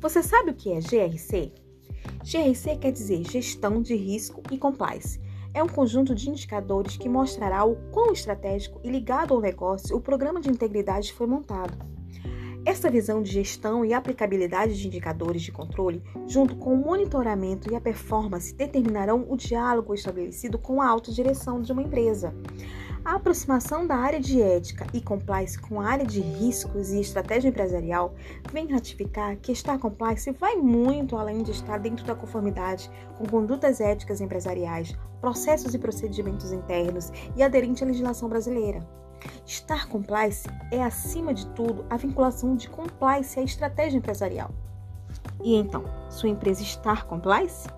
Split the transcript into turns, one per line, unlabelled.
Você sabe o que é GRC? GRC quer dizer Gestão de Risco e Compliance. É um conjunto de indicadores que mostrará o quão estratégico e ligado ao negócio o programa de integridade foi montado. Essa visão de gestão e aplicabilidade de indicadores de controle, junto com o monitoramento e a performance, determinarão o diálogo estabelecido com a alta direção de uma empresa. A aproximação da área de ética e compliance com a área de riscos e estratégia empresarial vem ratificar que estar compliance vai muito além de estar dentro da conformidade com condutas éticas empresariais, processos e procedimentos internos e aderente à legislação brasileira. Estar compliance é, acima de tudo, a vinculação de compliance à estratégia empresarial. E então, sua empresa está compliance?